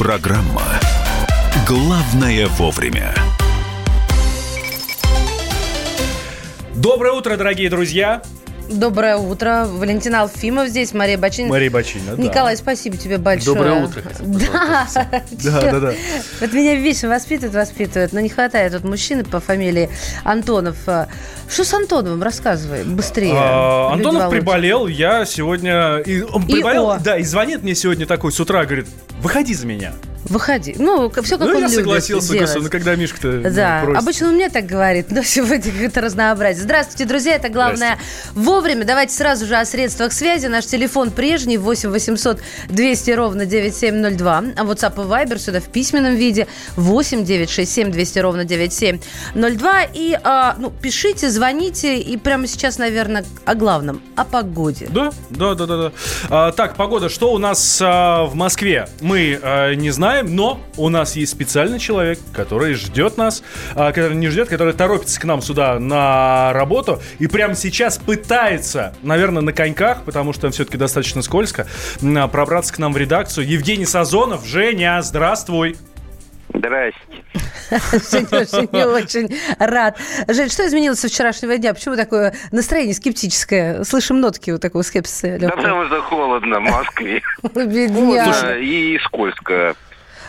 Программа «Главное вовремя». Доброе утро, дорогие друзья! Доброе утро. Валентин Алфимов здесь, Мария Бачинина. Мария Бачинина, да. Николай, спасибо тебе большое. Доброе утро. Да. Да, да, да. Вот меня вечно воспитывают, воспитывают, но не хватает вот мужчины по фамилии Антонов. Что с Антоновым? Рассказывай быстрее. А, Антонов приболел, я сегодня... И он И приболел, о. да, и звонит мне сегодня такой с утра, говорит, выходи за меня. Выходи. Ну, все как ну, он я любит согласился, делать. ну, когда Мишка-то ну, Да, просит. обычно он мне так говорит, но сегодня как-то разнообразие. Здравствуйте, друзья, это главное вовремя. Давайте сразу же о средствах связи. Наш телефон прежний 8 800 200 ровно 9702. А WhatsApp и Viber сюда в письменном виде 8 967 200 ровно 9702. И, а, ну, пишите, звоните. И прямо сейчас, наверное, о главном, о погоде. Да, да, да, да. да. А, так, погода, что у нас а, в Москве? Мы а, не знаем, но у нас есть специальный человек, который ждет нас, а, который не ждет, который торопится к нам сюда на работу и прямо сейчас пытается, наверное, на коньках, потому что все-таки достаточно скользко, м, пробраться к нам в редакцию. Евгений Сазонов, Женя, здравствуй. Здрасте. Женя очень рад. Жень, что изменилось со вчерашнего дня? Почему такое настроение скептическое? Слышим нотки вот такого скепсиса. Да потому что холодно в Москве. Бедняга. Холодно и скользко.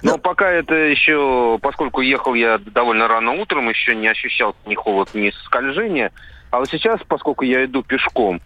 Но пока это еще, поскольку ехал я довольно рано утром, еще не ощущал ни холод, ни скольжения. А вот сейчас, поскольку я иду пешком,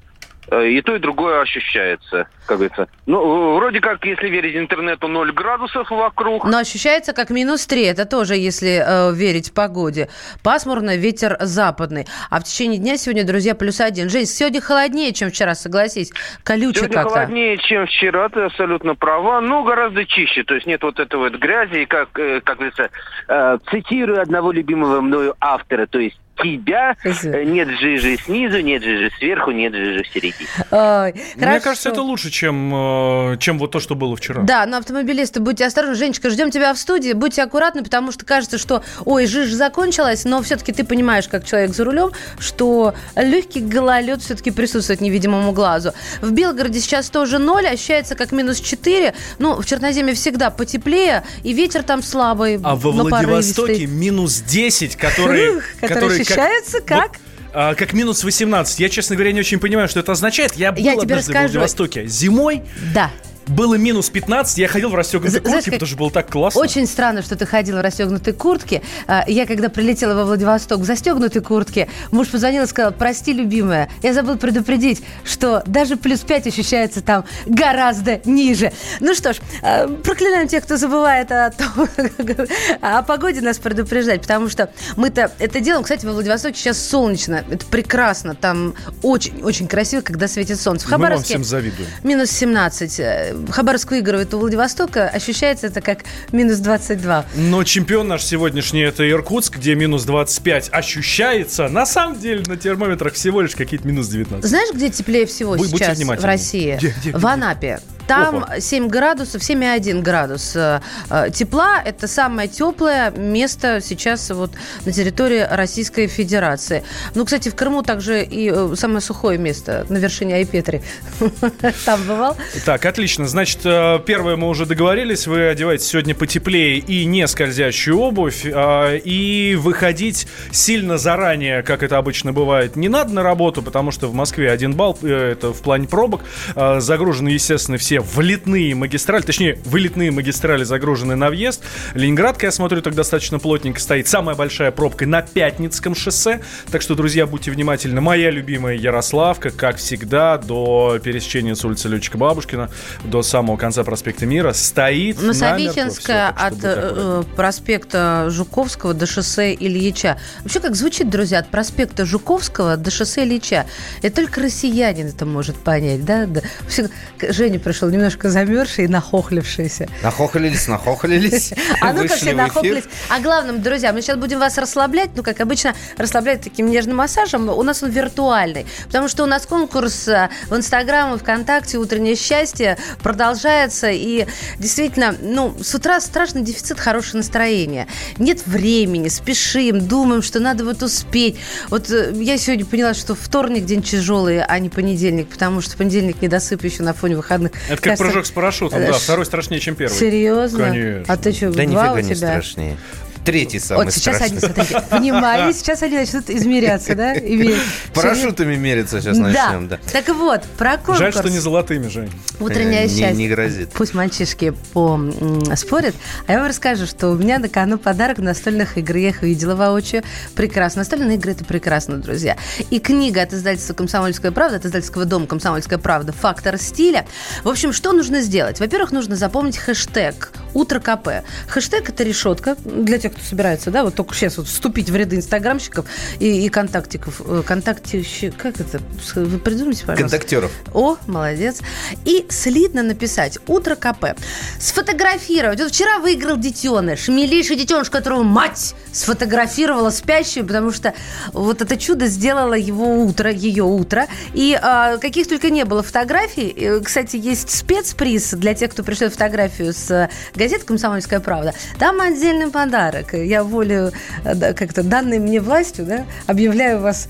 и то, и другое ощущается, как говорится. Ну, вроде как, если верить интернету, 0 градусов вокруг. Но ощущается как минус 3. Это тоже, если э, верить погоде. Пасмурно, ветер западный. А в течение дня сегодня, друзья, плюс один. Жень, сегодня холоднее, чем вчера, согласись. Колюче Сегодня как-то. холоднее, чем вчера, ты абсолютно права, но гораздо чище. То есть нет вот этой вот грязи, и как, э, как говорится, э, цитирую одного любимого мною автора, то есть тебя, э, нет жижи снизу, нет жижи сверху, нет жижи в середине. Ой, Мне хорошо. кажется, это лучше, чем, э, чем вот то, что было вчера. Да, но автомобилисты, будьте осторожны. Женечка, ждем тебя в студии. Будьте аккуратны, потому что кажется, что, ой, жижа закончилась, но все-таки ты понимаешь, как человек за рулем, что легкий гололед все-таки присутствует невидимому глазу. В Белгороде сейчас тоже ноль, ощущается как минус 4. Ну, в Черноземье всегда потеплее, и ветер там слабый, А во Владивостоке порывистый. минус 10, которые... Ух, которые ощущаются как? вот, а, как минус 18. Я, честно говоря, не очень понимаю, что это означает. Я был Я тебе однажды в расскажу. Владивостоке зимой. Да. Было минус 15, я ходил в расстегнутой знаешь, куртке, как- потому что было так классно. Очень странно, что ты ходил в расстегнутой куртке. А, Я, когда прилетела во Владивосток в застегнутой куртке, муж позвонил и сказал, прости, любимая, я забыл предупредить, что даже плюс 5 ощущается там гораздо ниже. Ну что ж, а, проклинаем тех, кто забывает о, том, о погоде нас предупреждать, потому что мы-то это делаем. Кстати, во Владивостоке сейчас солнечно, это прекрасно, там очень-очень красиво, когда светит солнце. В Мы вам Хабаровске всем завидуем. минус 17. Хабаровск выигрывает у Владивостока. Ощущается это как минус 22. Но чемпион наш сегодняшний это Иркутск, где минус 25 ощущается. На самом деле на термометрах всего лишь какие-то минус 19. Знаешь, где теплее всего Вы будьте сейчас в. России? Где, где, в где? Анапе. Там Опа. 7 градусов, 7,1 градус э, э, тепла. Это самое теплое место сейчас вот на территории Российской Федерации. Ну, кстати, в Крыму также и э, самое сухое место на вершине Айпетри. Там бывал? Так, отлично. Значит, первое мы уже договорились. Вы одеваете сегодня потеплее и не скользящую обувь. э, И выходить сильно заранее, как это обычно бывает, не надо на работу, потому что в Москве один балл, это в плане пробок. Загружены, естественно, все влетные магистрали, точнее, вылетные магистрали загружены на въезд. Ленинградка, я смотрю, так достаточно плотненько стоит. Самая большая пробка на Пятницком шоссе. Так что, друзья, будьте внимательны. Моя любимая Ярославка, как всегда, до пересечения с улицы Летчика Бабушкина до самого конца проспекта Мира стоит что от э, проспекта Жуковского до шоссе Ильича. Вообще, как звучит, друзья, от проспекта Жуковского до шоссе Ильича. И только россиянин это может понять, да? да. Вообще, Женя пришел немножко замерзший и нахохлившийся. Нахохлились, нахохлились. А ну как Вышли все нахохлились. А главным, друзья, мы сейчас будем вас расслаблять, ну, как обычно, расслаблять таким нежным массажем. У нас он виртуальный, потому что у нас конкурс э, в Инстаграм и ВКонтакте «Утреннее счастье» продолжается, и действительно, ну, с утра страшный дефицит хорошего настроения. Нет времени, спешим, думаем, что надо вот успеть. Вот э, я сегодня поняла, что вторник день тяжелый, а не понедельник, потому что понедельник недосып еще на фоне выходных Это как прыжок с парашютом, да, второй страшнее, чем первый. Серьезно? Конечно. А ты что, Да два у нифига не тебя? страшнее. Третий самый Вот сейчас страшный. они, смотрите, внимание, сейчас они начнут измеряться, да? Парашютами мериться сейчас начнем, да. Так вот, про конкурс. Жаль, что не золотыми, Жень. Утреннее Э, не- счастье. не грозит. Пусть мальчишки спорят. А я вам расскажу, что у меня на кону подарок настольных игр. Я их видела воочию. Прекрасно. Настольные игры – это прекрасно, друзья. И книга от издательства «Комсомольская правда», от издательского дома «Комсомольская правда» «Фактор стиля». В общем, что нужно сделать? Во-первых, нужно запомнить хэштег «Утро КП». Хэштег – это решетка для тех, кто собирается, да, вот только сейчас вот вступить в ряды инстаграмщиков и, и контактиков. э, Контактищи... Как это? Вы придумайте, пожалуйста. Контактеров. О, молодец. И слитно написать «Утро КП». Сфотографировать. Вот вчера выиграл детеныш. Милейший детеныш, которого мать сфотографировала спящую, потому что вот это чудо сделало его утро, ее утро. И а, каких только не было фотографий. И, Кстати, есть спецприз для тех, кто пришлет фотографию с э, газеты «Комсомольская правда». Там отдельный подарок. Я волю э, как-то данной мне властью да, объявляю вас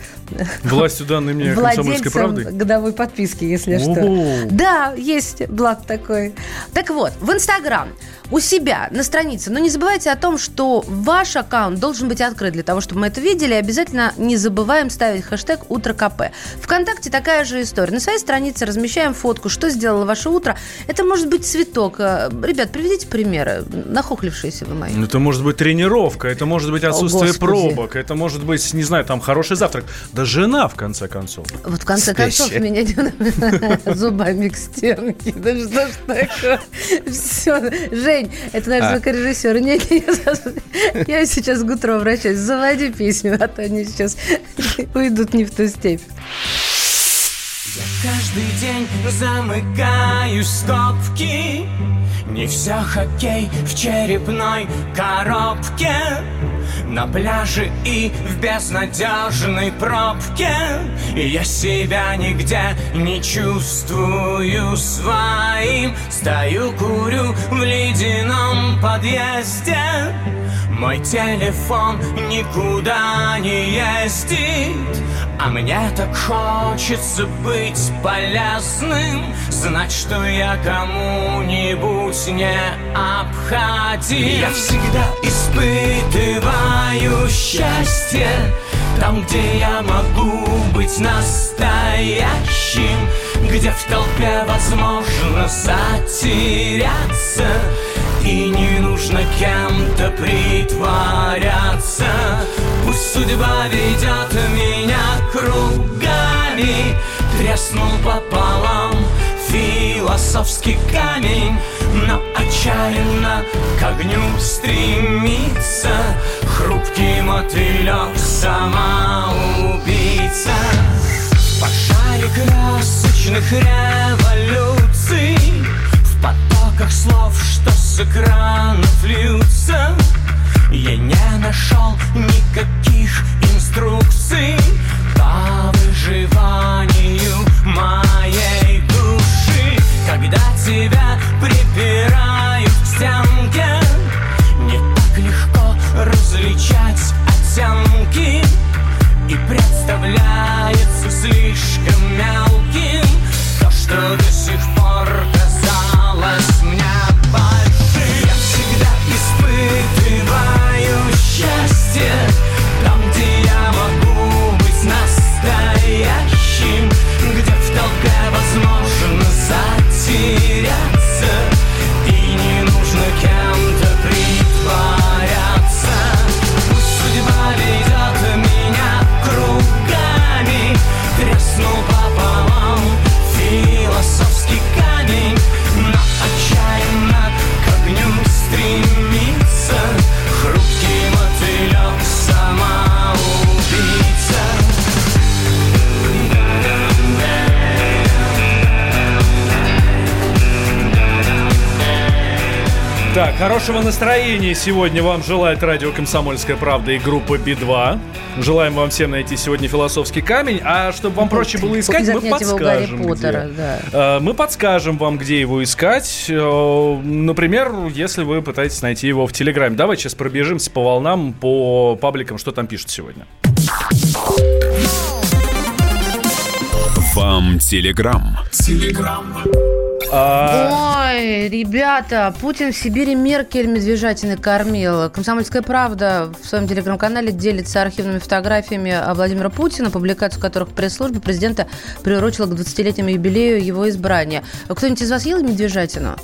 Властью данной мне комсомольской правды. годовой подписки, если что. Да, есть блат такой. Так вот, в Инстаграм у себя на странице, но не забывайте о том, что ваш аккаунт должен быть открыт для того, чтобы мы это видели. Обязательно не забываем ставить хэштег «Утро КП». Вконтакте такая же история. На своей странице размещаем фотку, что сделало ваше утро. Это может быть цветок. Э, Ребят, приведите примеры. Нахохлившиеся вы мои. Это может быть тренировка, это может быть отсутствие Господи. пробок, это может быть, не знаю, там хороший завтрак. Да жена, в конце концов. Вот в конце Спящая. концов меня зубами к стенке. Да что ж такое? Все. Жень, это наш А. звукорежиссер. Не, не, я сейчас к утру обращаюсь. Заводи песню, а то они сейчас уйдут не в ту степь. Каждый день замыкаю скобки Не все хоккей в черепной коробке На пляже и в безнадежной пробке. Я себя нигде не чувствую своим. Стою, курю в ледяном подъезде. Мой телефон никуда не ездит А мне так хочется быть полезным Знать, что я кому-нибудь не обходим Я всегда испытываю счастье Там, где я могу быть настоящим Где в толпе возможно затеряться и не нужно кем-то притворяться. Пусть судьба ведет меня кругами Треснул пополам философский камень. Но отчаянно к огню стремится Хрупкий мотылек самоубийца. В пожаре красочных революций В потоках слов, что с экранов льются. Я не нашел никаких инструкций По выживанию моей хорошего настроения сегодня вам желает радио «Комсомольская правда» и группа Би-2. Желаем вам всем найти сегодня философский камень. А чтобы вам проще было искать, мы подскажем. Поттера, где. да. Э, Мы подскажем вам, где его искать. Э, Например, если вы пытаетесь найти его в Телеграме. Давайте сейчас пробежимся по волнам, по пабликам, что там пишут сегодня. Вам Телеграм. А, Ой, ребята, Путин в Сибири Меркель медвежатины кормил. Комсомольская правда в своем телеграм-канале делится архивными фотографиями Владимира Путина, публикацию которых пресс-служба президента приурочила к 20-летнему юбилею его избрания. Кто-нибудь из вас ел медвежатину?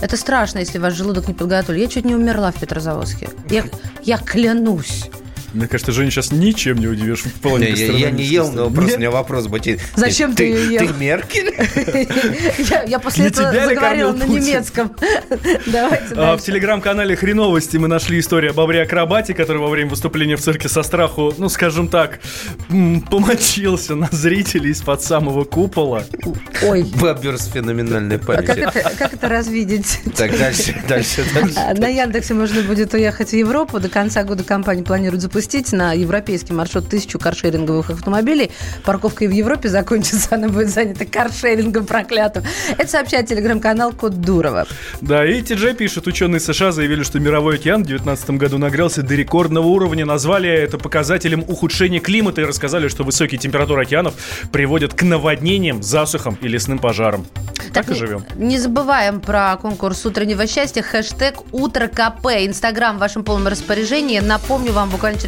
Это страшно, если ваш желудок не подготовлен. Я чуть не умерла в Петрозаводске. Я, я клянусь. Мне кажется, Женя сейчас ничем не удивишь в плане Я, я- я не ел, но просто у меня вопрос будет. Зачем ты ее ел? Ты Меркель? Я, я после этого заговорила на немецком. Давайте А, в телеграм-канале Хреновости мы нашли историю об бобре-акробате, который во время выступления в цирке со страху, ну, скажем так, помочился на зрителей из-под самого купола. Ой, Бобер с феноменальной а как памятью. это, как это развидеть? Так, дальше, дальше, дальше. На Яндексе можно будет уехать в Европу. До конца года компания планирует запустить на европейский маршрут тысячу каршеринговых автомобилей. Парковка и в Европе закончится, она будет занята каршерингом проклятым. Это сообщает телеграм-канал Код Дурова. Да, и Ти-Джей пишет, ученые США заявили, что мировой океан в 2019 году нагрелся до рекордного уровня, назвали это показателем ухудшения климата и рассказали, что высокие температуры океанов приводят к наводнениям, засухам и лесным пожарам. Так, и не- живем. Не забываем про конкурс утреннего счастья. Хэштег Утро КП. Инстаграм в вашем полном распоряжении. Напомню вам буквально через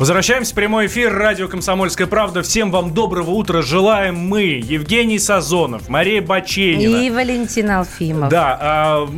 Возвращаемся в прямой эфир. Радио «Комсомольская правда». Всем вам доброго утра. Желаем мы, Евгений Сазонов, Мария Баченина. И Валентин Алфимов. Да, а,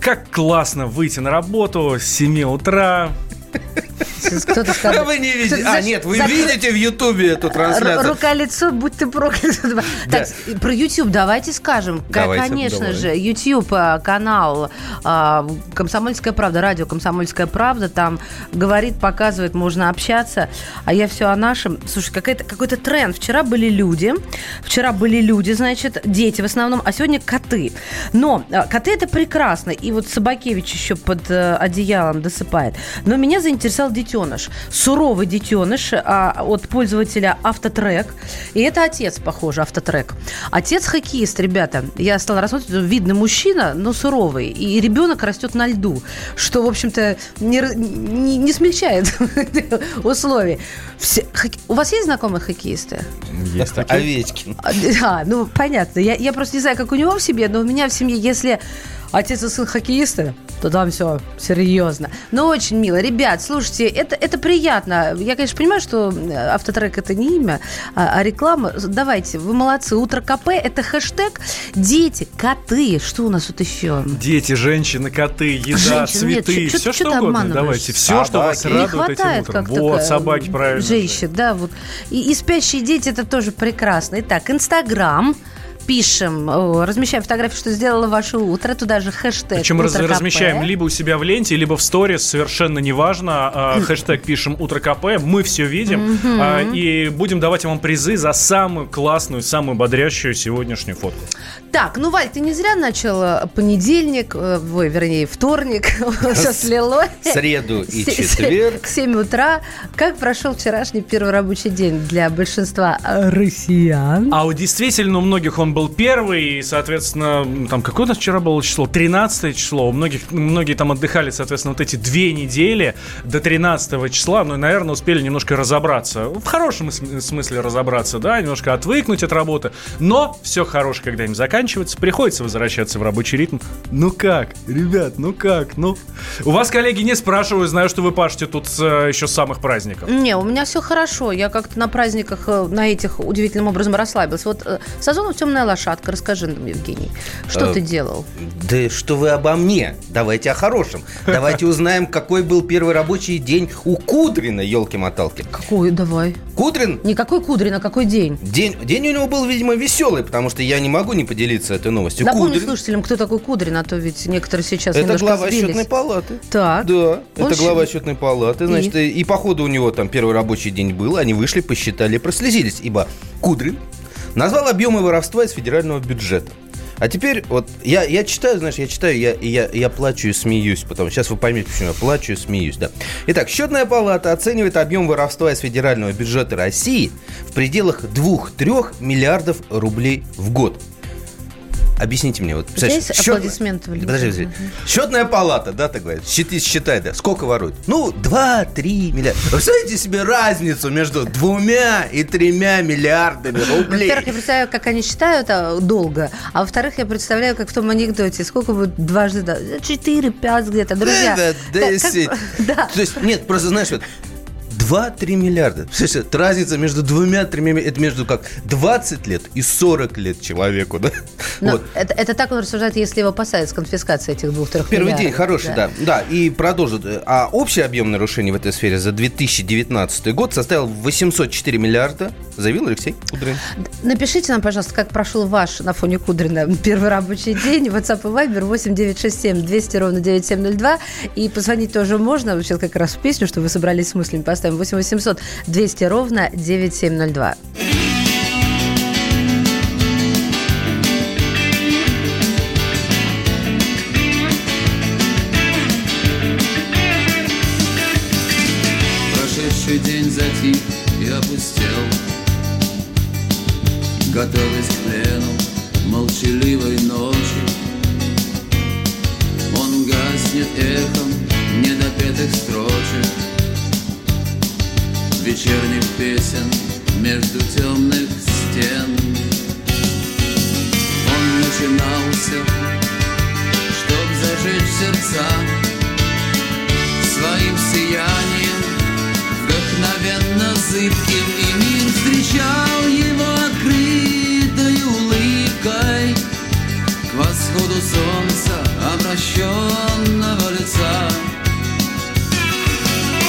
как классно выйти на работу с 7 утра. Кто-то сказал. вы не видите. А, нет, вы видите в Ютубе эту трансляцию. Рука-лицо, будь ты проклят. Так, про YouTube давайте скажем. Конечно же, YouTube а, канал а, «Комсомольская правда», радио «Комсомольская правда», там говорит, показывает, можно общаться. А я все о нашем. Слушай, какой-то, тренд. Вчера были люди, вчера были люди, значит, дети в основном, а сегодня коты. Но а, коты это прекрасно. И вот Собакевич еще под э, одеялом досыпает. Но меня заинтересовал детеныш. Суровый детеныш а, от пользователя Автотрек. И это отец, похоже, Автотрек. Отец хоккеист, ребята. Я стала рассматривать, видный мужчина, но суровый. И ребенок растет на льду, что, в общем-то, не, не, не смягчает условий. Все- хок- У вас есть знакомые хоккеисты? Овечкин. А, да, ну, понятно. Я, я просто не знаю, как у него в семье, но у меня в семье, если отец и сын хоккеисты, то там все серьезно. Но очень мило. Ребят, слушайте, это, это приятно. Я, конечно, понимаю, что автотрек это не имя, а, а реклама. Давайте, вы молодцы. Утро КП это хэштег дети, коты. Что у нас тут еще? Дети, женщины, коты, еда, Женщин, нет, цветы, чё- все что ты угодно. Давайте, все, что вас радует этим утром. Вот, собаки, правильно. Женщин, да, вот. И, и спящие дети это тоже прекрасно. Итак, Инстаграм. Пишем, о, размещаем фотографии, что сделало ваше утро. Туда же хэштег. Причем раз- размещаем либо у себя в ленте, либо в сторис, совершенно неважно. А, Хэштег пишем «Утро КП», мы все видим. а, И будем давать вам призы за самую классную, самую бодрящую сегодняшнюю фотку. Так, ну, Валь, ты не зря начал понедельник, э, ой, вернее, вторник, все слилось. Среду и четверг. К 7 утра. Как прошел вчерашний первый рабочий день для большинства россиян? А вот действительно у многих он был первый, и, соответственно, там какое у нас вчера было число? 13 число. У многих, многие там отдыхали, соответственно, вот эти две недели до 13 числа, ну, и, наверное, успели немножко разобраться. В хорошем см- смысле разобраться, да, немножко отвыкнуть от работы. Но все хорошее когда-нибудь заканчивается, приходится возвращаться в рабочий ритм. Ну как, ребят, ну как, ну... У вас, коллеги, не спрашиваю, знаю, что вы пашете тут с, э, еще с самых праздников. Не, у меня все хорошо. Я как-то на праздниках э, на этих удивительным образом расслабилась. Вот э, Сазонов темная лошадка. Расскажи нам, Евгений, что Э, ты делал? Да что вы обо мне? Давайте о хорошем. Давайте узнаем, какой был первый рабочий день у Кудрина, елки-моталки. Какой? Давай. Кудрин Никакой Кудрин, а какой день? День, день у него был, видимо, веселый, потому что я не могу не поделиться этой новостью. Напомни Кудрин слушателям, кто такой Кудрин, а то ведь некоторые сейчас это глава сбились. счетной палаты. Так. Да, Он это глава счетной палаты. Значит, и? и походу у него там первый рабочий день был, они вышли, посчитали прослезились, ибо Кудрин назвал объемы воровства из федерального бюджета. А теперь вот я, я читаю, знаешь, я читаю, я, я, я плачу и смеюсь, потому сейчас вы поймете, почему я плачу и смеюсь, да. Итак, счетная палата оценивает объем воровства из федерального бюджета России в пределах 2-3 миллиардов рублей в год. Объясните мне, вот есть счет- аплодисменты, Валентин? Подожди, подожди. Счетная палата, да, так говорят, считай, считай, да, сколько воруют? Ну, 2-3 миллиарда. Вы представляете себе разницу между двумя и тремя миллиардами рублей? Во-первых, я представляю, как они считают а, долго, а во-вторых, я представляю, как в том анекдоте, сколько будет дважды, да, четыре, пять где-то, друзья. Да, да, как- как- десять. Да. То есть, нет, просто знаешь, вот 2-3 миллиарда. Слушай, разница между двумя тремя, это между как 20 лет и 40 лет человеку, да? Но Вот. это, это так он рассуждает, если его посадят с конфискацией этих двух-трех Первый миллиардов, день хороший, да. да. и продолжит. А общий объем нарушений в этой сфере за 2019 год составил 804 миллиарда, заявил Алексей Кудрин. Напишите нам, пожалуйста, как прошел ваш на фоне Кудрина первый рабочий день. WhatsApp и Viber 8967 200 ровно 9702. И позвонить тоже можно. Сейчас как раз в песню, что вы собрались с мыслями, поставим 8 800 200 ровно 9702. Между темных стен. Он начинался, чтоб зажечь сердца Своим сиянием вдохновенно зыбким И мир встречал его открытой улыбкой. К восходу солнца обращенного лица.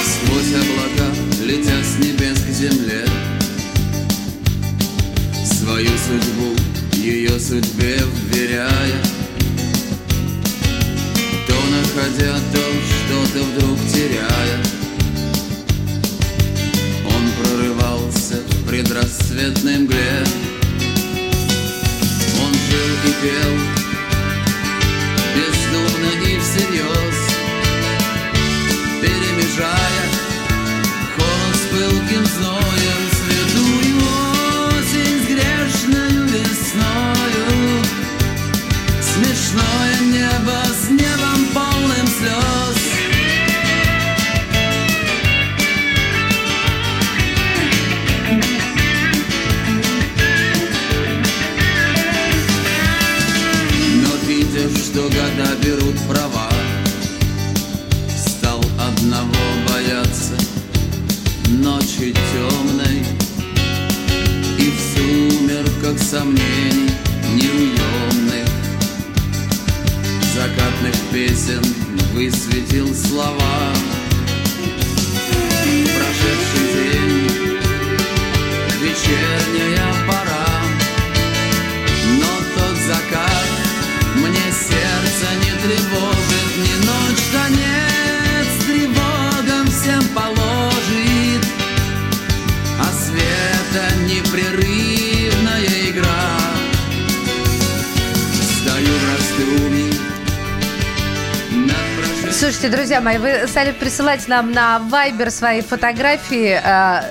Сквозь облака, летя с небес к земле Свою судьбу ее судьбе вверяя То находя, то что-то вдруг теряя Он прорывался в предрассветной мгле. Он жил и пел Бездумно и всерьез Перемежая холод с пылким зноем одного бояться Ночи темной И в сумерках сомнений неуемных. Закатных песен высветил слова. Прошедший день, вечерняя пора Слушайте, друзья мои, вы стали присылать нам на Viber свои фотографии. Э,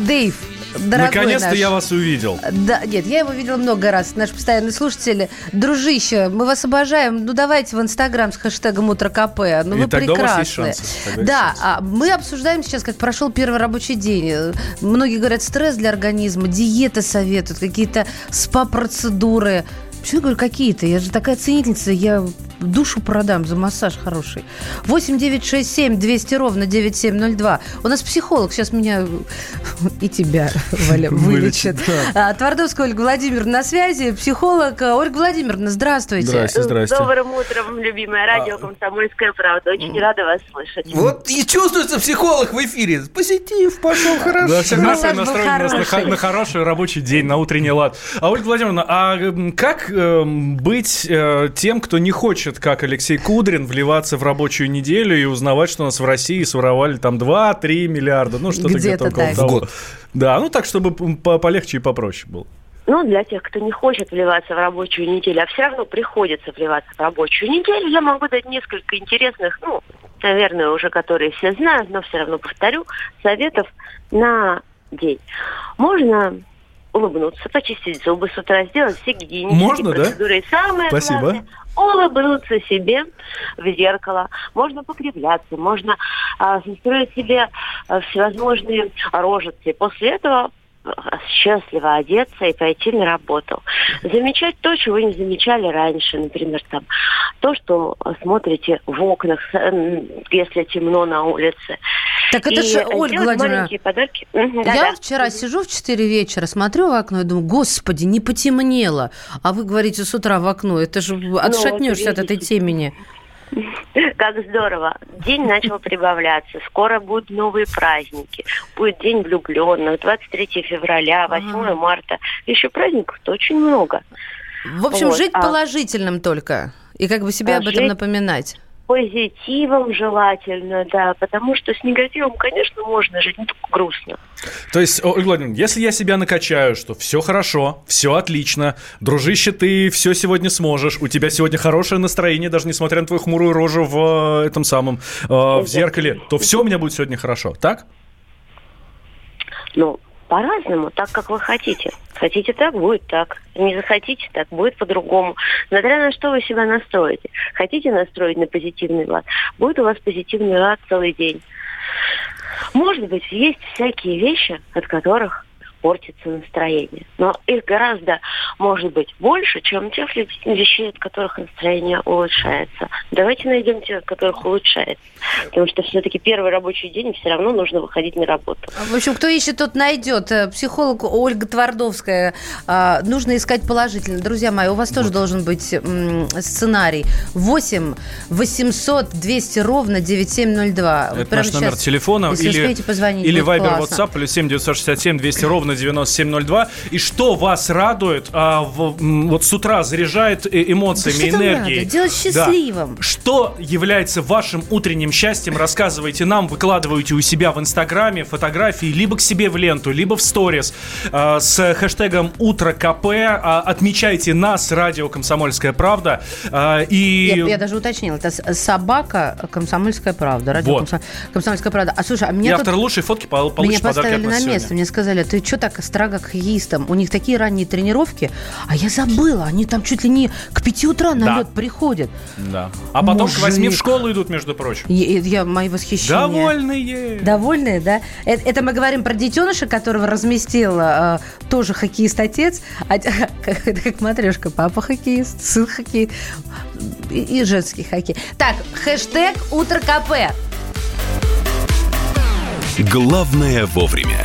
Дэйв, Наконец-то наш. я вас увидел. Да, нет, я его видела много раз. Наш постоянный слушатель. Дружище, мы вас обожаем. Ну, давайте в Инстаграм с хэштегом Утро КП. Ну, И вы тогда у вас прекрасны. есть шансы. Тогда есть Да, шансы. а мы обсуждаем сейчас, как прошел первый рабочий день. Многие говорят, стресс для организма, диеты советуют, какие-то спа-процедуры. Почему я говорю какие-то? Я же такая ценительница, я душу продам за массаж хороший. 8 9 6 7 200 ровно 9702. У нас психолог сейчас меня и тебя, Валя, вылечит. Вылечит, да. А, Твардовская Ольга Владимировна на связи, психолог. А, Ольга Владимировна, здравствуйте. Здрасте, здрасте. Добрым утром, любимое радио «Комсомольская правда». Очень рада вас слышать. Вот и чувствуется психололог в эфире. Позитив пошел хорошо. Да, всегда Массаж нас на, на хороший рабочий день, на утренний лад. А Ольга Владимировна, а как эм, быть э, тем, кто не хочет, как Алексей Кудрин, вливаться в рабочую неделю и узнавать, что у нас в России своровали там 2-3 миллиарда, ну что-то Где-то около так. В год. Да, ну так, чтобы полегче и попроще было. Ну, для тех, кто не хочет вливаться в рабочую неделю, а все равно приходится вливаться в рабочую неделю, я могу дать несколько интересных, ну, наверное, уже которые все знают, но все равно повторю, советов на день. Можно улыбнуться, почистить зубы с утра, сделать все гигиенические Можно, да? процедуры. И самое Спасибо. главное, улыбнуться себе в зеркало. Можно покривляться, можно а, состроить себе а, всевозможные рожицы. После этого а, счастливо одеться и пойти на работу. Замечать то, чего не замечали раньше. Например, там, то, что смотрите в окнах, если темно на улице. Так это И ж, э, Ольга Владимировна, подарки. Мгм, Я да-да. вчера сижу в 4 вечера, смотрю в окно и думаю, господи, не потемнело. А вы говорите с утра в окно, это же отшатнешься от этой темени. Как здорово. День начал прибавляться. Скоро будут новые праздники. Будет День влюбленных, 23 февраля, 8 марта. Еще праздников-то очень много. В общем, Вот, жить а- положительным только. И как бы себе А об этом жить- напоминать. Позитивом желательно, да. Потому что с негативом, конечно, можно жить, но только грустно. То есть, Ольга Владимировна, если я себя накачаю, что все хорошо, все отлично, дружище, ты все сегодня сможешь, у тебя сегодня хорошее настроение, даже несмотря на твою хмурую рожу в э, этом самом, э, в зеркале, то все у меня будет сегодня хорошо, так? Ну, по-разному, так, как вы хотите. Хотите так, будет так. Не захотите так, будет по-другому. Смотря на что вы себя настроите. Хотите настроить на позитивный лад, будет у вас позитивный лад целый день. Может быть, есть всякие вещи, от которых портится настроение. Но их гораздо, может быть, больше, чем тех вещей, от которых настроение улучшается. Давайте найдем те, от которых улучшается. Потому что все-таки первый рабочий день, все равно нужно выходить на работу. В общем, кто ищет, тот найдет. Э, Психолог Ольга Твардовская. А, Нужно искать положительно. Друзья мои, у вас тоже должен быть сценарий. 8 800 200 ровно 9702. Вот Это прямо наш номер сейчас, телефона. Если или успеете позвонить, или Viber, классно. WhatsApp, плюс 7 967 200 ровно 9702. И что вас радует, а, в- вот с утра заряжает э, эмоциями, Да что энергией? надо? Делать Да. счастливым. Что является вашим утренним счастьем? Рассказывайте нам, выкладывайте у себя в Инстаграме фотографии либо к себе в ленту, либо в сторис э, с хэштегом «Утро КП». А, отмечайте нас, радио «Комсомольская правда». А, и... Я, я даже уточнила, это собака «Комсомольская правда». Радио Вот. «Комсо- «Комсомольская правда». А слушай, а И меня автор тут... лучшей фотки пол- Меня получит подарки от поставили на сегодня. место. Мне сказали, ты что так строго к хоккеистам? У них такие ранние тренировки. А я забыла. Они там чуть ли не к 5 утра на Да. лед приходят. Да. А потом к Мужик. 8 в школу идут, между прочим. Я, я- мои восхищения. Довольные. Довольные, да? Это, это мы говорим про детеныша, которого разместил э, тоже хоккеист-отец. А, как, это как матрешка. Папа хоккеист, сын хоккеист и, и женский хоккей. Так, хэштег «Утро КП». Главное вовремя.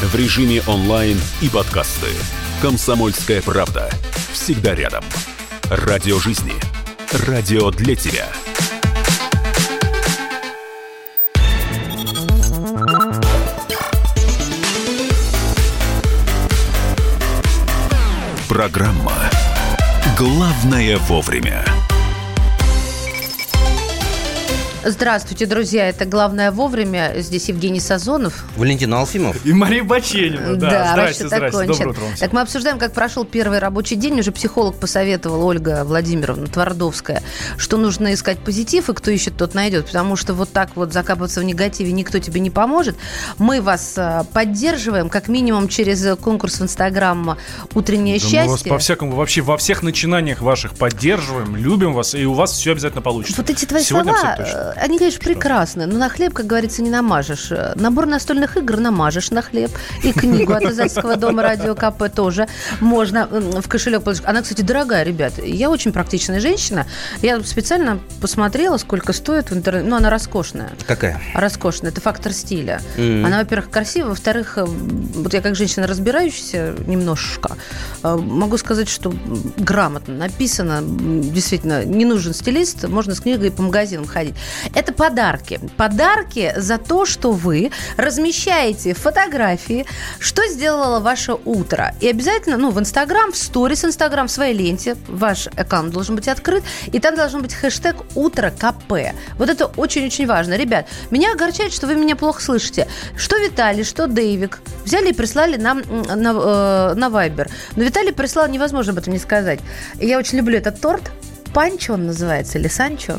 В режиме онлайн и подкасты. «Комсомольская правда». Всегда рядом. Радио жизни. Радио для тебя. Программа «Главное вовремя». Здравствуйте, друзья. Это «Главное вовремя». Здесь Евгений Сазонов. Валентин Алфимов. И Мария Баченина. Да, здрасте, расчет здрасте. окончен. Доброе утро. Так мы обсуждаем, как прошел первый рабочий день. Уже психолог посоветовала Ольга Владимировна Твардовская, что нужно искать позитив, и кто ищет, тот найдет. Потому что вот так вот закапываться в негативе никто тебе не поможет. Мы вас а, поддерживаем, как минимум через конкурс в Инстаграм «Утреннее Да мы вас счастье». по-всякому, вообще во всех начинаниях ваших поддерживаем, любим вас, и у вас все обязательно получится. Вот эти твои Сегодня слова, все точно. Они, конечно, прекрасны, но на хлеб, как говорится, не намажешь. Набор настольных игр намажешь на хлеб. И книгу от издательского дома «Радио КП» тоже можно в кошелек положить. Она, кстати, дорогая, ребят. Я очень практичная женщина. Я специально посмотрела, сколько стоит в интернете. Ну, она роскошная. Какая? Роскошная. Это фактор стиля. Мгм. Она, во-первых, красивая. Во-вторых, э, вот я как женщина разбирающаяся немножко, э, могу сказать, что грамотно написано. Действительно, не нужен стилист. Можно с книгой по магазинам ходить. Это подарки. Подарки за то, что вы размещаете фотографии, что сделало ваше утро. И обязательно, ну, в Инстаграм, в сторис Инстаграм, в своей ленте, ваш аккаунт должен быть открыт, и там должен быть хэштег «Утро КП». Вот это очень-очень важно. Ребят, меня огорчает, что вы меня плохо слышите. Что Виталий, что Дэйвик взяли и прислали нам м, на, э, на Вайбер. Но Виталий прислал, невозможно об этом не сказать. Я очень люблю этот торт. Панчо он называется, или Санчо.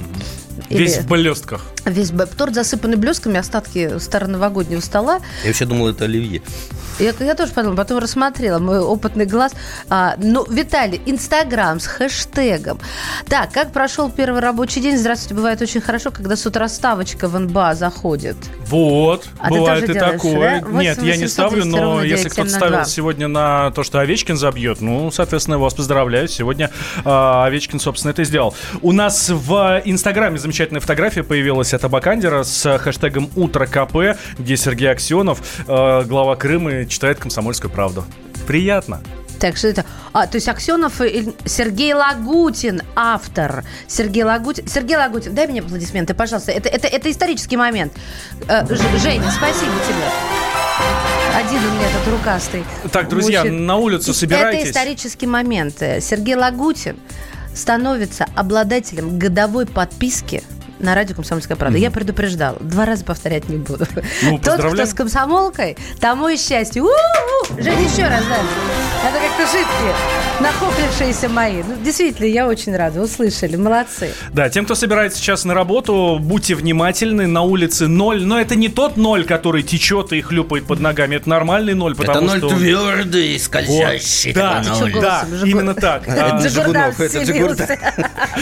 Весь Или- в блестках. Весь б- торт засыпанный блесками, остатки староновогоднего стола. Я вообще думал, это оливье. Я, я тоже подумала, потом рассмотрела мой опытный глаз. А, ну, Виталий, Инстаграм с хэштегом. Так, как прошел первый рабочий день? Здравствуйте, бывает очень хорошо, когда с утра ставочка в НБА заходит. Вот, А ты бывает тоже и делаешь, такое. да? Нет, я не 8 ставлю, 800 но если 9 кто-то ставил 2. сегодня на то, что Овечкин забьет, ну, соответственно, вас поздравляю. Сегодня а, Овечкин, собственно, это и сделал. У нас в Инстаграме замечательная фотография появилась от Абакандера с хэштегом «Утро КП», где Сергей Аксенов, э, глава Крыма, читает «Комсомольскую правду». Приятно. Так что это... А, то есть Аксенов Сергей Лагутин, автор. Сергей Лагутин. Сергей Лагутин, дай мне аплодисменты, пожалуйста. Это, это, это исторический момент. Э, Женя, спасибо тебе. Один у меня этот рукастый. Так, друзья, Мучает. на улицу собирайтесь. Это исторический момент. Сергей Лагутин становится обладателем годовой подписки на радио «Комсомольская правда». Я предупреждала. Два раза повторять не буду. Ну, Тот, кто с комсомолкой, тому и счастье. У-у-у! Жень, еще раз, да. Это как-то жидкие, нахохлившиеся мои. Ну, действительно, я очень рада. Услышали. Молодцы. Да, тем, кто собирается сейчас на работу, будьте внимательны. На улице ноль. Но это не тот ноль, который течет и хлюпает под ногами. Это нормальный ноль, потому это ноль что... твердый, скользящий. Вот. Да, ноль. да, голосом? именно так. Это Джигунов, это. Джигурда.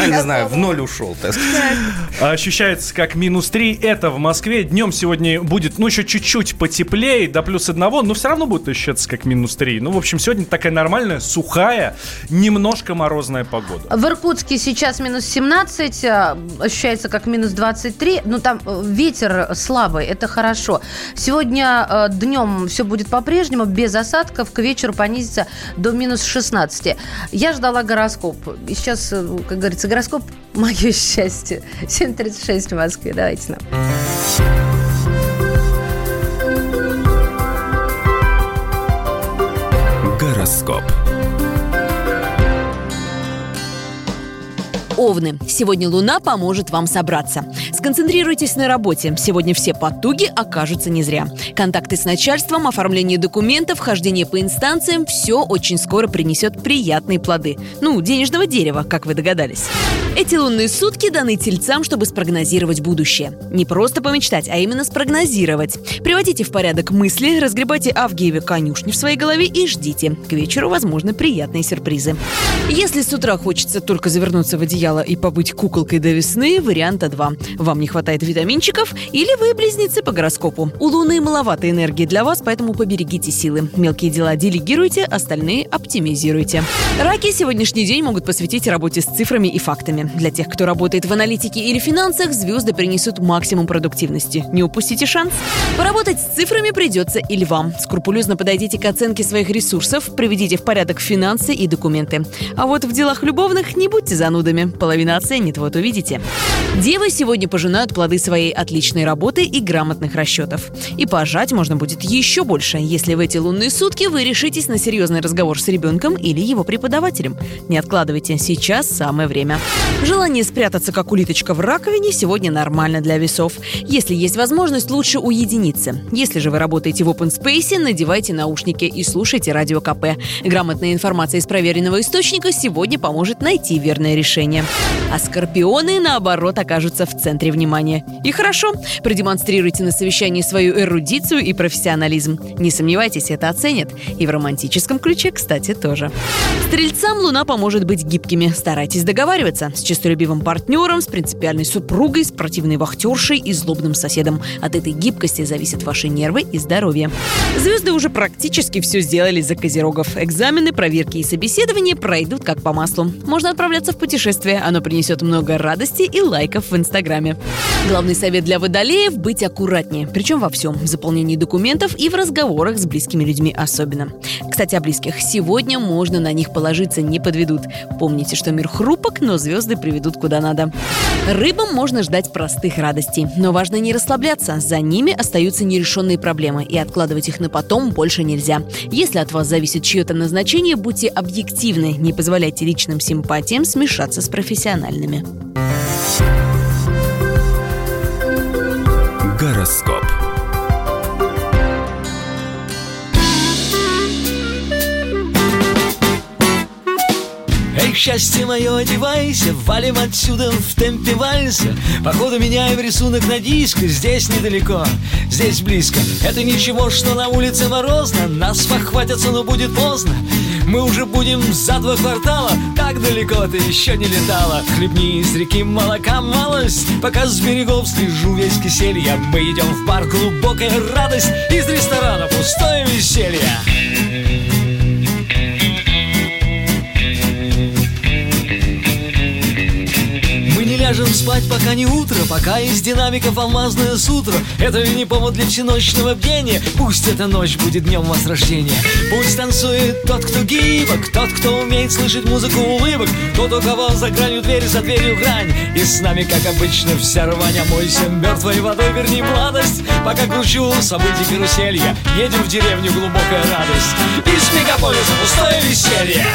Не знаю, в ноль ушел, так сказать. Ощущается как минус 3. Это в Москве. Днем сегодня будет, ну, еще чуть-чуть потеплее, до плюс одного, но все равно будет ощущаться как минус 3. Ну, в общем, сегодня такая нормальная, сухая, немножко морозная погода. В Иркутске сейчас минус 17, а, ощущается как минус 23. Ну, там э, ветер слабый, это хорошо. Сегодня днем все будет по-прежнему, без осадков. К вечеру понизится до минус 16. Я ждала гороскоп. И сейчас, э, как говорится, гороскоп – мое счастье. 7.36 в Москве. Давайте нам. Гороскоп. Овны. Сегодня Луна поможет вам собраться. Сконцентрируйтесь на работе. Сегодня все потуги окажутся не зря. Контакты с начальством, оформление документов, хождение по инстанциям – все очень скоро принесет приятные плоды. Ну, денежного дерева, как вы догадались. Эти лунные сутки даны тельцам, чтобы спрогнозировать будущее. Не просто помечтать, а именно спрогнозировать. Приводите в порядок мысли, разгребайте Авгиеве конюшни в своей голове и ждите. К вечеру, возможно, приятные сюрпризы. Если с утра хочется только завернуться в одеяло и побыть куколкой до весны, варианта 2. Вам не хватает витаминчиков или вы близнецы по гороскопу. У Луны маловато энергии для вас, поэтому поберегите силы. Мелкие дела делегируйте, остальные оптимизируйте. Раки сегодняшний день могут посвятить работе с цифрами и фактами. Для тех, кто работает в аналитике или финансах, звезды принесут максимум продуктивности. Не упустите шанс. Поработать с цифрами придется и львам. Скрупулезно подойдите к оценке своих ресурсов, приведите в порядок финансы и документы. А вот в делах любовных не будьте занудами. Половина оценит, вот увидите. Девы сегодня пожинают плоды своей отличной работы и грамотных расчетов. И пожать можно будет еще больше, если в эти лунные сутки вы решитесь на серьезный разговор с ребенком или его преподавателем. Не откладывайте, сейчас самое время. Желание спрятаться, как улиточка в раковине, сегодня нормально для весов. Если есть возможность, лучше уединиться. Если же вы работаете в open space, надевайте наушники и слушайте радио КП. Грамотная информация из проверенного источника сегодня поможет найти верное решение. А скорпионы, наоборот, окажутся в центре внимания. И хорошо, продемонстрируйте на совещании свою эрудицию и профессионализм. Не сомневайтесь, это оценят. И в романтическом ключе, кстати, тоже. Стрельцам Луна поможет быть гибкими. Старайтесь договариваться с честолюбивым партнером, с принципиальной супругой, с противной вахтершей и злобным соседом. От этой гибкости зависят ваши нервы и здоровье. Звезды уже практически все сделали за козерогов. Экзамены, проверки и собеседования пройдут как по маслу. Можно отправляться в путешествие. Оно принесет много радости и лайков в Инстаграме. Главный совет для водолеев – быть аккуратнее. Причем во всем. В заполнении документов и в разговорах с близкими людьми особенно. Кстати, о близких. Сегодня можно на них положиться, не подведут. Помните, что мир хрупок, но звезды приведут куда надо. Рыбам можно ждать простых радостей. Но важно не расслабляться. За ними остаются нерешенные проблемы. И откладывать их на потом больше нельзя. Если от вас зависит чье-то назначение, будьте объективны. Не позволяйте личным симпатиям смешаться с профессиональными. Гороскоп. Эй, счастье мое, одевайся, валим отсюда в темпе вальса Походу меняем рисунок на диск, здесь недалеко, здесь близко Это ничего, что на улице морозно, нас похватятся, но будет поздно мы уже будем за два квартала. Так далеко ты еще не летала. Хлебни из реки молока малость. Пока с берегов слежу весь киселья Мы идем в бар, глубокая радость Из ресторана пустое веселье ляжем спать, пока не утро Пока из динамиков алмазное сутро. Это не повод для всеночного бдения. Пусть эта ночь будет днем возрождения. Пусть танцует тот, кто гибок Тот, кто умеет слышать музыку улыбок Тот, у кого за гранью дверь, за дверью грань. И с нами, как обычно, вся рвань Омойся мертвой водой, верни младость. Пока кручу событий каруселья Едем в деревню, глубокая радость. Из мегаполиса пустое веселье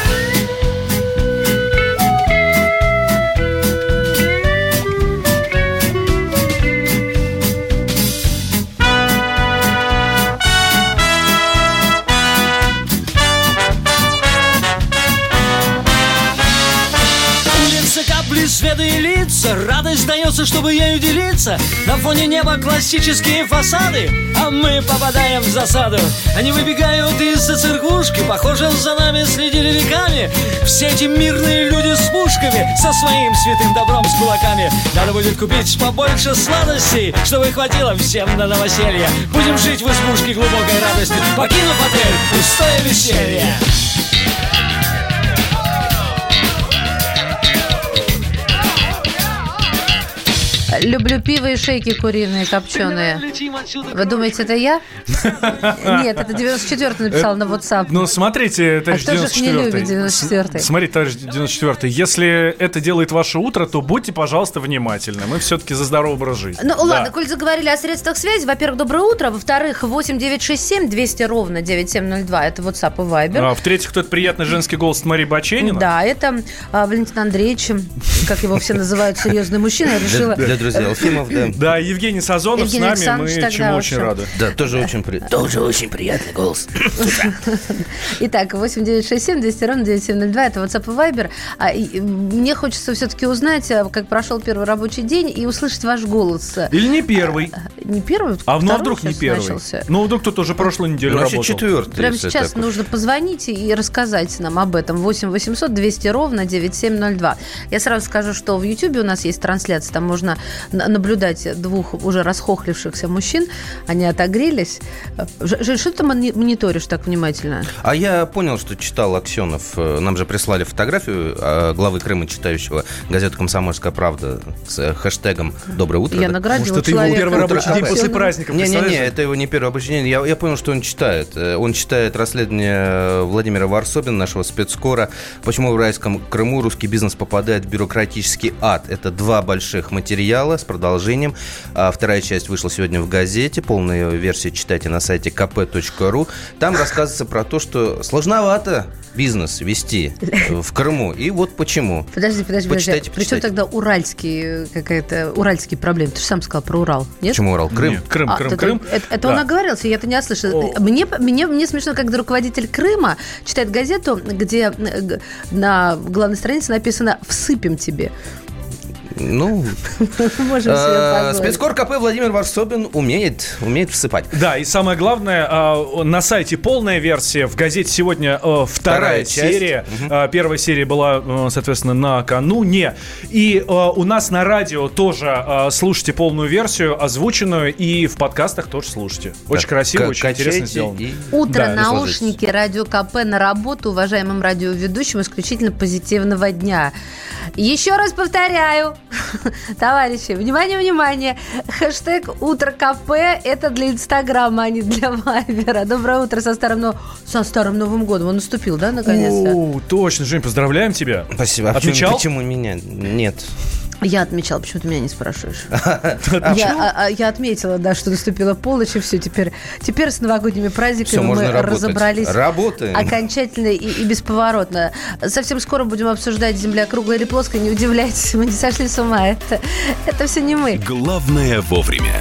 и лица. Радость дается, чтобы ею делиться. На фоне неба классические фасады А мы попадаем в засаду. Они выбегают из-за церквушки Похоже, за нами следили веками. Все эти мирные люди с пушками Со своим святым добром с кулаками. Надо будет купить побольше сладостей Чтобы хватило всем на новоселье. Будем жить в избушке глубокой радости Покинув отель, пустое веселье Люблю пиво и шейки куриные, копченые. Вы думаете, это я? Нет, это 94-й написал на WhatsApp. Ну, смотрите, товарищ А кто же их не 94-й. любит, 94-й? С- Смотрите, товарищ 94-й, если это делает ваше утро, то будьте, пожалуйста, внимательны. Мы все-таки за здоровый образ жизни. Ну, ладно, коль заговорили о средствах связи, во-первых, доброе утро, во-вторых, 8967 200 ровно 9702, это WhatsApp и Viber. А, В-третьих, тот приятный женский голос Марии Баченина. Да, это а, Валентин Андреевич, как его все называют, серьезный мужчина. Я решила... Друзей Алфимов, да. Да, Евгений Сазонов Евгений с нами, мы чему очень рады. Да, тоже очень, при... тоже очень приятный голос. Итак, 8967 200 ровно 9702, это WhatsApp и Viber. А, и, мне хочется все-таки узнать, а, как прошел первый рабочий день и услышать ваш голос. Или не первый. Не первый, А ну а второй вдруг не первый? начался. Ну, вдруг кто-то уже прошлую неделю Значит, работал. четвертый. Прямо сейчас так уж. нужно позвонить и рассказать нам об этом. 8 800 200 ровно 9702. Я сразу скажу, что в YouTube у нас есть трансляция. Там можно наблюдать двух уже расхохлившихся мужчин. Они отогрелись. Жень, что ты мони- мониторишь так внимательно? А я понял, что читал Аксенов. э, Нам же прислали фотографию э, главы Крыма, читающего газету «Комсомольская правда» с э, хэштегом «Доброе утро». Я да? наградила Может, это его первый рабочий день День после праздника, Не-не-не, это его не первое обучение. Я, я понял, что он читает. Э, Он читает расследование Владимира Варсобина, нашего спецскора. Почему в райском Крыму русский бизнес попадает в бюрократический ад. Это два больших материала с продолжением. А Вторая часть вышла сегодня в газете. Полную версию читайте на сайте kp.ru. Там рассказывается про то, что сложновато бизнес вести в Крыму. И вот почему. Подожди, подожди, подожди. Почитайте, Причем почитайте. тогда уральские какая-то уральские проблемы? Ты же сам сказал про Урал, нет? Почему Урал? Крым? Нет, Крым, А, Крым, это, Крым. Это, это он Да. оговорился, я это не ослышала. Мне, мне, мне смешно, когда руководитель Крыма читает газету, где на главной странице написано «Всыпем тебе». Ну, Можем себе э, спецкор КП Владимир Варсобин умеет, умеет всыпать. Да, и самое главное, а, на сайте полная версия, в газете сегодня э, вторая, серия. А, Первая серия была, э, соответственно, накануне. И у нас на радио тоже слушайте полную версию, озвученную, и в подкастах тоже слушайте. Очень Да. красиво, К- очень интересно сделано. и- Утро, Да, наушники, радио КП на работу, уважаемым радиоведущим, исключительно позитивного дня. Еще раз повторяю, товарищи, внимание, внимание, хэштег «Утро КП» это для Инстаграма, а не для Вайбера. Доброе утро со старым, Но- со старым Новым годом. Он наступил, да, наконец-то? О, точно, Жень, поздравляем тебя. Спасибо. А почему- Отмечал? Почему меня? Нет. Я отмечала, почему ты меня не спрашиваешь? Я, а- а я отметила, да, что наступила полночь, и все, теперь, теперь с новогодними праздниками мы работать. разобрались Работаем. окончательно и, и бесповоротно. Совсем скоро будем обсуждать, земля круглая или плоская, не удивляйтесь, мы не сошли с ума, это, это все не мы. Главное вовремя.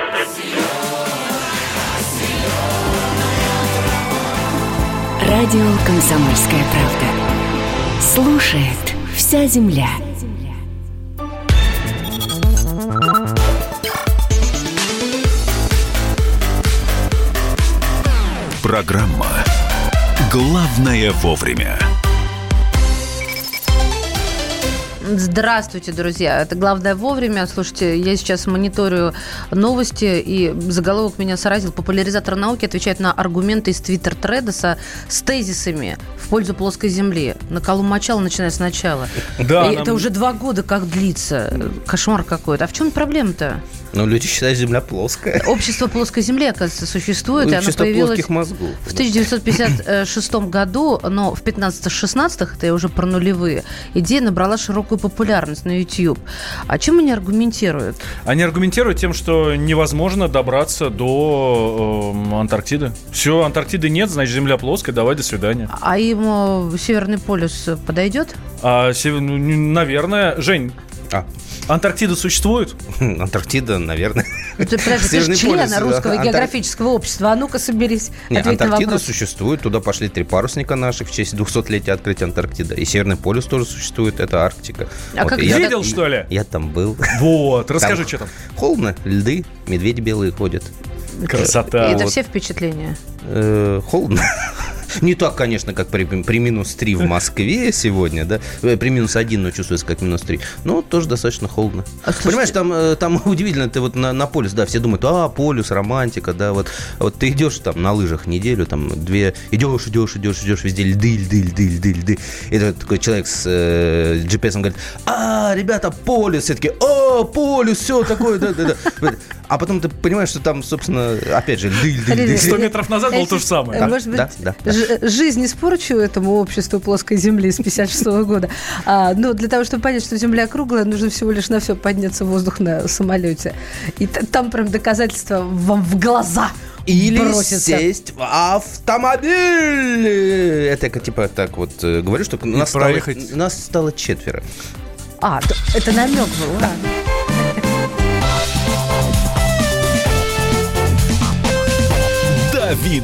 Радио «Комсомольская правда». Слушает вся земля. Программа «Главное вовремя». Здравствуйте, друзья. Это главное вовремя. Слушайте, я сейчас мониторю новости, и заголовок меня сразил. Популяризатор науки отвечает на аргументы из твиттер-треда со, с тезисами в пользу плоской земли. На колу мочала, начиная сначала. Да, И нам- Это уже два года как длится. Кошмар какой-то. А в чем проблема-то? Но люди считают, земля плоская. Общество плоской земли, оказывается, существует. и оно Общество появилось плоских мозгов. в 1956 году, но в 15-16, это я уже про нулевые, идея набрала широкую популярность на YouTube. А чем они аргументируют? Они аргументируют тем, что невозможно добраться до эм, Антарктиды. Все, Антарктиды нет, значит, Земля плоская, давай, до свидания. А ему Северный полюс подойдет? А, сев- ну, наверное, Жень, А. Антарктида существует? Антарктида, наверное. Ты, подожди, ты же Северный член полюс, Русского Антар- географического общества. А ну-ка, соберись. Не, ответь на Антарктида существует, туда пошли три парусника наших в честь 200-летия открытия Антарктиды. И Северный полюс тоже существует, это Арктика. А как и же я- Видел, что ли? Я там был. Вот, расскажи, Там что там. Холодно, льды, медведи белые ходят. Красота. И это вот. все впечатления. Э, холодно. Не так, конечно, как при, при минус 3 в Москве сегодня, да. Э, При минус 1, но чувствуется как минус 3. Но тоже достаточно холодно. А слушайте- Понимаешь, там, э, там удивительно, ты вот на, на полюс, да, все думают, а, полюс, романтика, да, вот. А вот ты идешь там на лыжах неделю, там, две, идешь, идешь, идешь, идешь, везде льды, льды, льды, льды, льды. И такой человек с э, GPS говорит, а, ребята, полюс. Все таки о, полюс, все такое, да, да, да. А потом ты понимаешь, что там, собственно, опять же, льды, льды, льды. 100 метров назад было то же самое. Да, Может быть, жизнь испорчу этому обществу плоской земли с 56 года. А, но для того, чтобы понять, что земля круглая, нужно всего лишь на все подняться в воздух на самолете. И там прям доказательства вам в глаза Или бросятся. сесть в автомобиль. Это я типа так вот э, говорю, что нас стало, нас стало четверо. А, это намек был, ладно. «Дави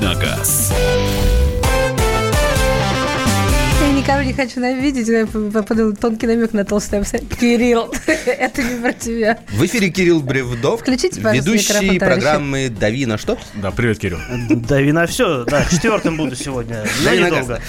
никого не хочу навидеть. Я подумал, тонкий намек на толстый обсад. Кирилл, это не про тебя. В эфире Кирилл Бревдов, Включите, пожалуйста, ведущий программы «Дави на что?» Да, привет, Кирилл. Дави на все. Да, четвертым буду сегодня. Но «Дави на недолго.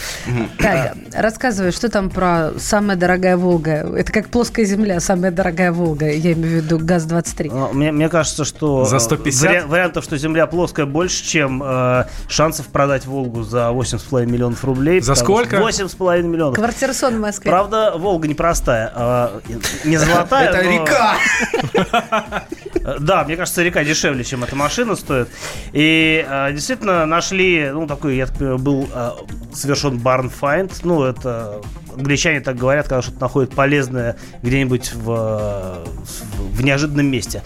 Так, рассказывай, что там про самая дорогая Волга? Это как плоская земля, самая дорогая Волга. Я имею в виду ГАЗ-23. Ну, Мне, мне кажется, что За э, 150? вари- вариантов, что земля плоская, больше, чем э, шансов продать Волгу за 8,5 миллионов рублей. За сколько? что 8,5 миллионов. Квартира сон в Москве. Правда, Волга непростая. а, не золотая, Это но- река! Да, мне кажется, река дешевле, чем эта машина стоит. И э, действительно нашли, ну, такой, я так понимаю, был э, совершен barn find. Ну, это англичане так говорят, когда что-то находят полезное где-нибудь в, э, в неожиданном месте.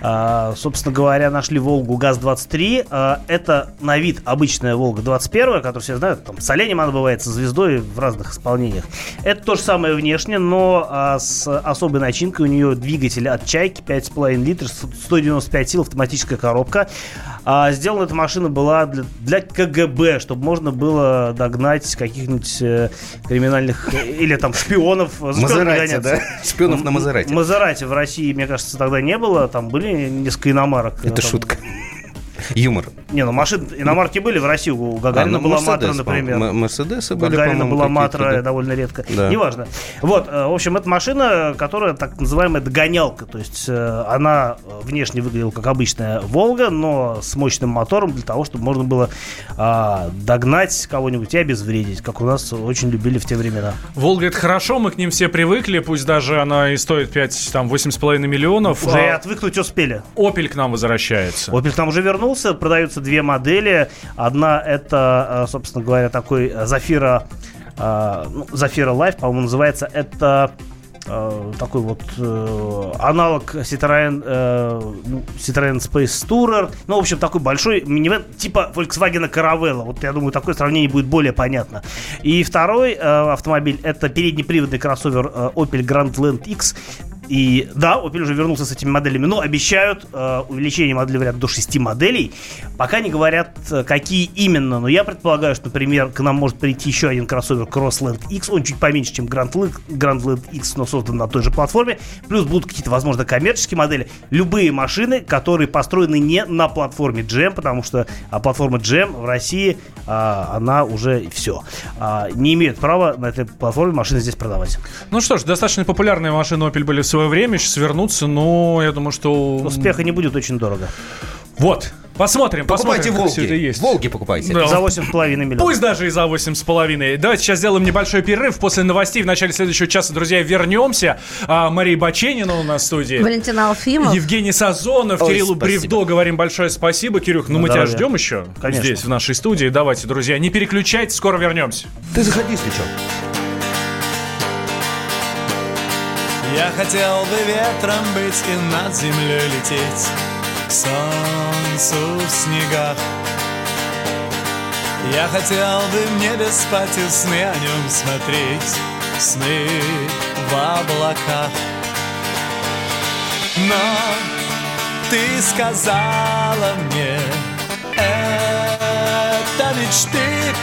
А, собственно говоря, нашли Волгу ГАЗ-23. А, это на вид обычная Волга-21, которую все знают. Там с оленем она бывает, со звездой в разных исполнениях. Это то же самое внешне, но а, с особой начинкой. У нее двигатель от Чайки 5,5 литров, 195 сил, автоматическая коробка. А, сделана эта машина была для, для КГБ, чтобы можно было догнать каких-нибудь э, криминальных или там шпионов. Шпионами Мазерати, да? Шпионов на Мазерати. Мазерати в России, мне кажется, тогда не было. Там были несколько иномарок. Это Там- шутка. Юмор. Не, ну машин, иномарки были в России. У Гагарина А, ну, была Матра, например. Мерседесы были, Гагарина была Матра да. довольно редко. Да. Неважно. Вот, э, в общем, это машина, которая так называемая догонялка. То есть э, она э, внешне выглядела как обычная Волга, но с мощным мотором для того, чтобы можно было а, догнать кого-нибудь и обезвредить, как у нас очень любили в те времена. Волга это хорошо, мы к ним все привыкли, пусть даже она и стоит 5, там, 8,5 миллионов. Уже и А отвыкнуть успели. Опель к нам возвращается. Opel к нам уже вернулся, продаются две модели. Одна это, э, собственно говоря, такой Zafira, э, ну, Zafira Life, по-моему, называется. Это э, такой вот э, аналог Citroen, э, ну, Citroen Space Tourer. Ну, в общем, такой большой минивэн, типа Volkswagen Caravella. Вот я думаю, такое сравнение будет более понятно. И второй э, автомобиль это переднеприводный кроссовер э, Opel Grandland X. И да, Opel уже вернулся с этими моделями, но обещают э, увеличение модели варианта до 6 моделей. Пока не говорят, э, какие именно, но я предполагаю, что, например, к нам может прийти еще один кроссовер Crossland X, он чуть поменьше, чем Grandland, Grandland X, но создан на той же платформе. Плюс будут какие-то, возможно, коммерческие модели. Любые машины, которые построены не на платформе GM, потому что а, платформа GM в России, а, она уже все. А, не имеют права на этой платформе машины здесь продавать. Ну что ж, достаточно популярные машины Opel были в свое время, сейчас вернутся, но я думаю, что... Успеха не будет очень дорого. Вот, посмотрим, Покупайте посмотрим, как все это Волги. есть. Волги покупайте. Да. За 8,5 миллионов. Пусть даже и за 8,5. Давайте сейчас сделаем небольшой перерыв. После новостей в начале следующего часа, друзья, вернемся. А, Мария Баченина у нас в студии. Валентина Алфимов. Евгений Сазонов, Ой, Кириллу спасибо. Бревдо говорим большое спасибо. Кирюх, ну На мы тебя ждем еще Конечно. здесь, в нашей студии. Давайте, друзья, не переключайтесь, скоро вернемся. Ты заходи, если что. Я хотел бы ветром быть и над землей лететь К солнцу в снегах. Я хотел бы в небе спать и сны о нем смотреть Сны в облаках. Но ты сказала мне Это мечты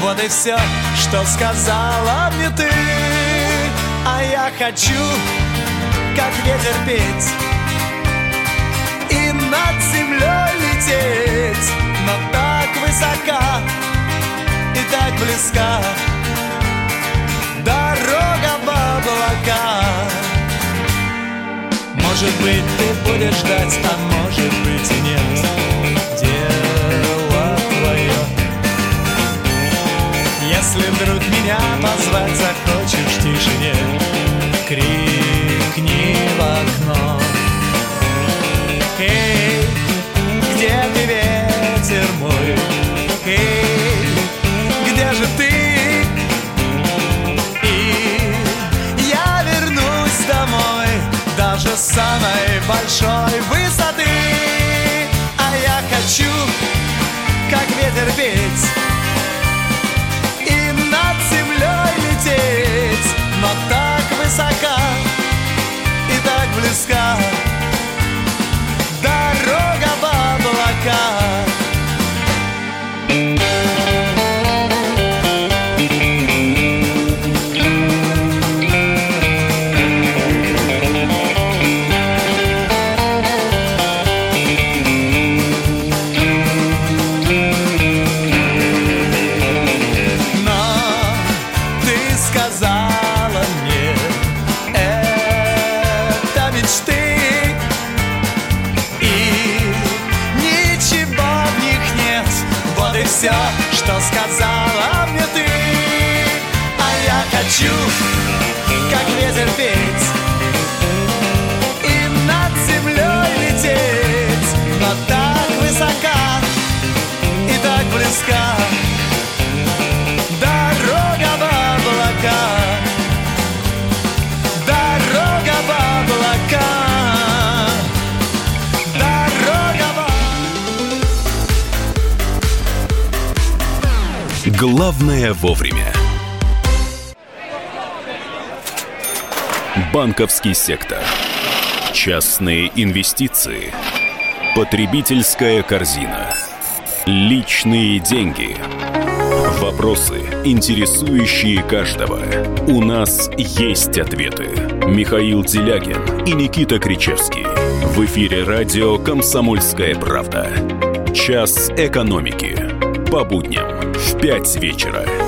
Вот и все, что сказала мне ты. А я хочу, как ветер петь И над землей лететь. Но так высока и так близка Дорога в облаках может быть, ты будешь ждать, а может быть и нет that it be? Главное вовремя. Банковский сектор. Частные инвестиции. Потребительская корзина. Личные деньги. Вопросы, интересующие каждого. У нас есть ответы. Михаил Делягин и Никита Кричевский. В эфире радио «Комсомольская правда». Час экономики. По будням в 5 вечера.